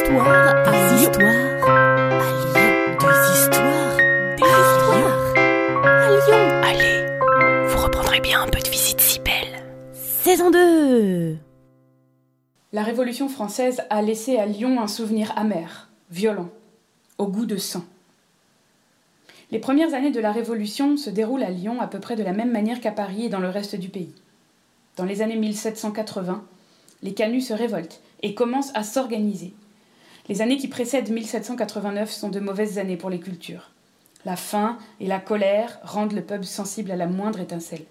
histoires à histoires à Lyon. Des histoires, des histoires à Lyon. Allez, vous reprendrez bien un peu de visite si belle. Saison 2 La Révolution française a laissé à Lyon un souvenir amer, violent, au goût de sang. Les premières années de la Révolution se déroulent à Lyon à peu près de la même manière qu'à Paris et dans le reste du pays. Dans les années 1780, les canuts se révoltent et commencent à s'organiser. Les années qui précèdent 1789 sont de mauvaises années pour les cultures. La faim et la colère rendent le peuple sensible à la moindre étincelle.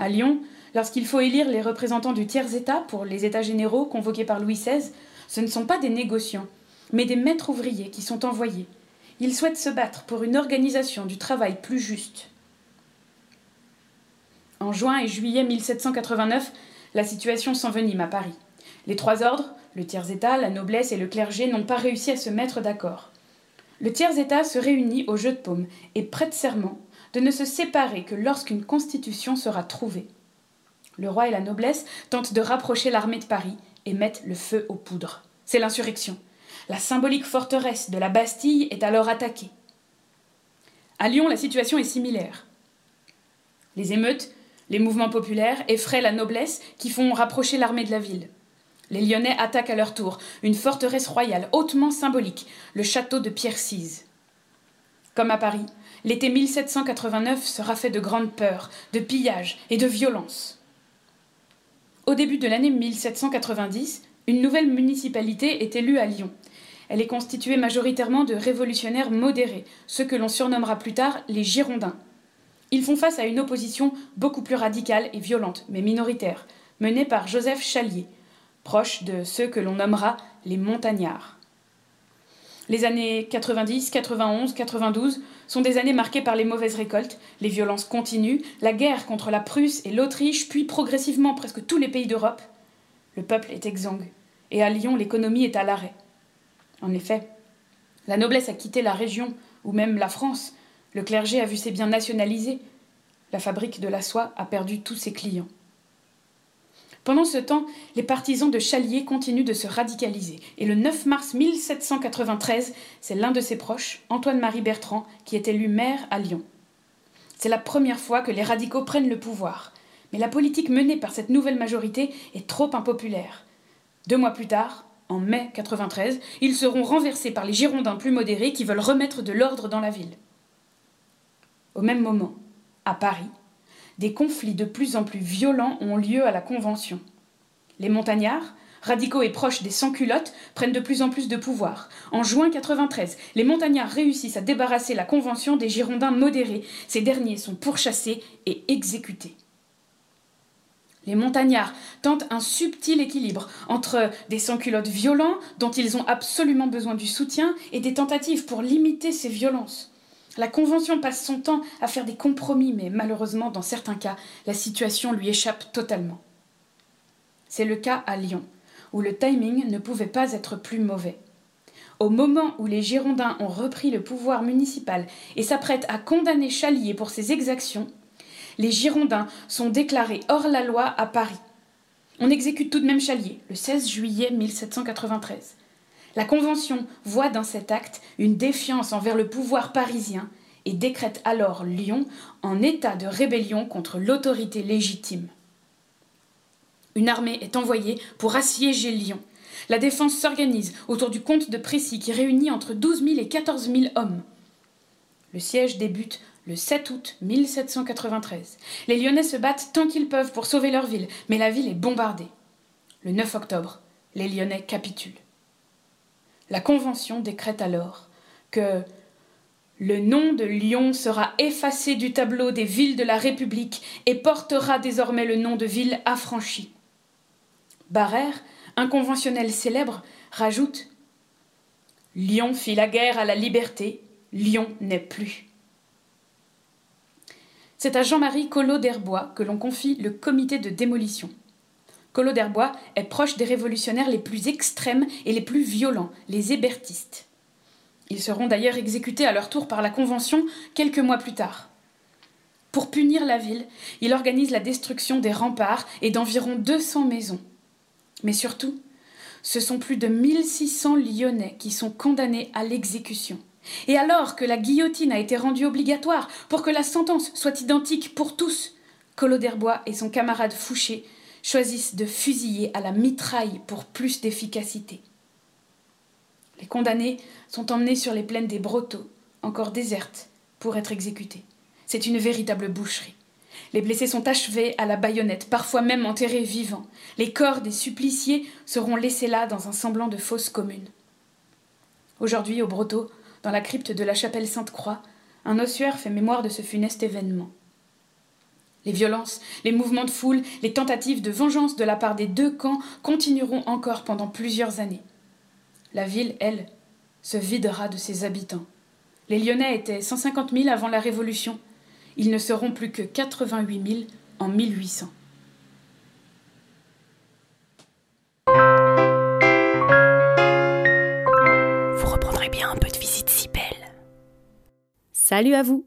À Lyon, lorsqu'il faut élire les représentants du tiers-État pour les États généraux convoqués par Louis XVI, ce ne sont pas des négociants, mais des maîtres ouvriers qui sont envoyés. Ils souhaitent se battre pour une organisation du travail plus juste. En juin et juillet 1789, la situation s'envenime à Paris. Les trois ordres, le tiers-État, la noblesse et le clergé, n'ont pas réussi à se mettre d'accord. Le tiers-État se réunit au jeu de paume et prête serment de ne se séparer que lorsqu'une constitution sera trouvée. Le roi et la noblesse tentent de rapprocher l'armée de Paris et mettent le feu aux poudres. C'est l'insurrection. La symbolique forteresse de la Bastille est alors attaquée. À Lyon, la situation est similaire. Les émeutes, les mouvements populaires effraient la noblesse qui font rapprocher l'armée de la ville. Les Lyonnais attaquent à leur tour une forteresse royale hautement symbolique, le château de Pierre-Cise. Comme à Paris, l'été 1789 sera fait de grandes peurs, de pillages et de violences. Au début de l'année 1790, une nouvelle municipalité est élue à Lyon. Elle est constituée majoritairement de révolutionnaires modérés, ceux que l'on surnommera plus tard les Girondins. Ils font face à une opposition beaucoup plus radicale et violente, mais minoritaire, menée par Joseph Chalier, proche de ceux que l'on nommera les montagnards. Les années 90, 91, 92 sont des années marquées par les mauvaises récoltes, les violences continuent, la guerre contre la Prusse et l'Autriche, puis progressivement presque tous les pays d'Europe. Le peuple est exsangue, et à Lyon l'économie est à l'arrêt. En effet, la noblesse a quitté la région, ou même la France, le clergé a vu ses biens nationalisés, la fabrique de la soie a perdu tous ses clients. Pendant ce temps, les partisans de Chalier continuent de se radicaliser, et le 9 mars 1793, c'est l'un de ses proches, Antoine-Marie Bertrand, qui est élu maire à Lyon. C'est la première fois que les radicaux prennent le pouvoir, mais la politique menée par cette nouvelle majorité est trop impopulaire. Deux mois plus tard, en mai 93, ils seront renversés par les Girondins plus modérés qui veulent remettre de l'ordre dans la ville. Au même moment, à Paris, des conflits de plus en plus violents ont lieu à la Convention. Les montagnards, radicaux et proches des sans-culottes, prennent de plus en plus de pouvoir. En juin 93, les montagnards réussissent à débarrasser la Convention des Girondins modérés. Ces derniers sont pourchassés et exécutés. Les montagnards tentent un subtil équilibre entre des sans-culottes violents dont ils ont absolument besoin du soutien et des tentatives pour limiter ces violences. La Convention passe son temps à faire des compromis, mais malheureusement, dans certains cas, la situation lui échappe totalement. C'est le cas à Lyon, où le timing ne pouvait pas être plus mauvais. Au moment où les Girondins ont repris le pouvoir municipal et s'apprêtent à condamner Chalier pour ses exactions, les Girondins sont déclarés hors la loi à Paris. On exécute tout de même Chalier, le 16 juillet 1793. La Convention voit dans cet acte une défiance envers le pouvoir parisien et décrète alors Lyon en état de rébellion contre l'autorité légitime. Une armée est envoyée pour assiéger Lyon. La défense s'organise autour du comte de Précy qui réunit entre 12 000 et 14 000 hommes. Le siège débute le 7 août 1793. Les Lyonnais se battent tant qu'ils peuvent pour sauver leur ville, mais la ville est bombardée. Le 9 octobre, les Lyonnais capitulent. La Convention décrète alors que le nom de Lyon sera effacé du tableau des villes de la République et portera désormais le nom de ville affranchie. Barrère, un conventionnel célèbre, rajoute Lyon fit la guerre à la liberté, Lyon n'est plus. C'est à Jean-Marie Collot d'Herbois que l'on confie le comité de démolition. Collot d'Herbois est proche des révolutionnaires les plus extrêmes et les plus violents, les hébertistes. Ils seront d'ailleurs exécutés à leur tour par la Convention quelques mois plus tard. Pour punir la ville, il organise la destruction des remparts et d'environ 200 maisons. Mais surtout, ce sont plus de 1600 Lyonnais qui sont condamnés à l'exécution. Et alors que la guillotine a été rendue obligatoire pour que la sentence soit identique pour tous, Collot d'Herbois et son camarade Fouché choisissent de fusiller à la mitraille pour plus d'efficacité. Les condamnés sont emmenés sur les plaines des Brotteaux, encore désertes, pour être exécutés. C'est une véritable boucherie. Les blessés sont achevés à la baïonnette, parfois même enterrés vivants. Les corps des suppliciés seront laissés là dans un semblant de fosse commune. Aujourd'hui, au Brotteau, dans la crypte de la chapelle Sainte-Croix, un ossuaire fait mémoire de ce funeste événement. Les violences, les mouvements de foule, les tentatives de vengeance de la part des deux camps continueront encore pendant plusieurs années. La ville, elle, se videra de ses habitants. Les Lyonnais étaient 150 000 avant la Révolution. Ils ne seront plus que 88 000 en 1800. Vous reprendrez bien un peu de visite si belle. Salut à vous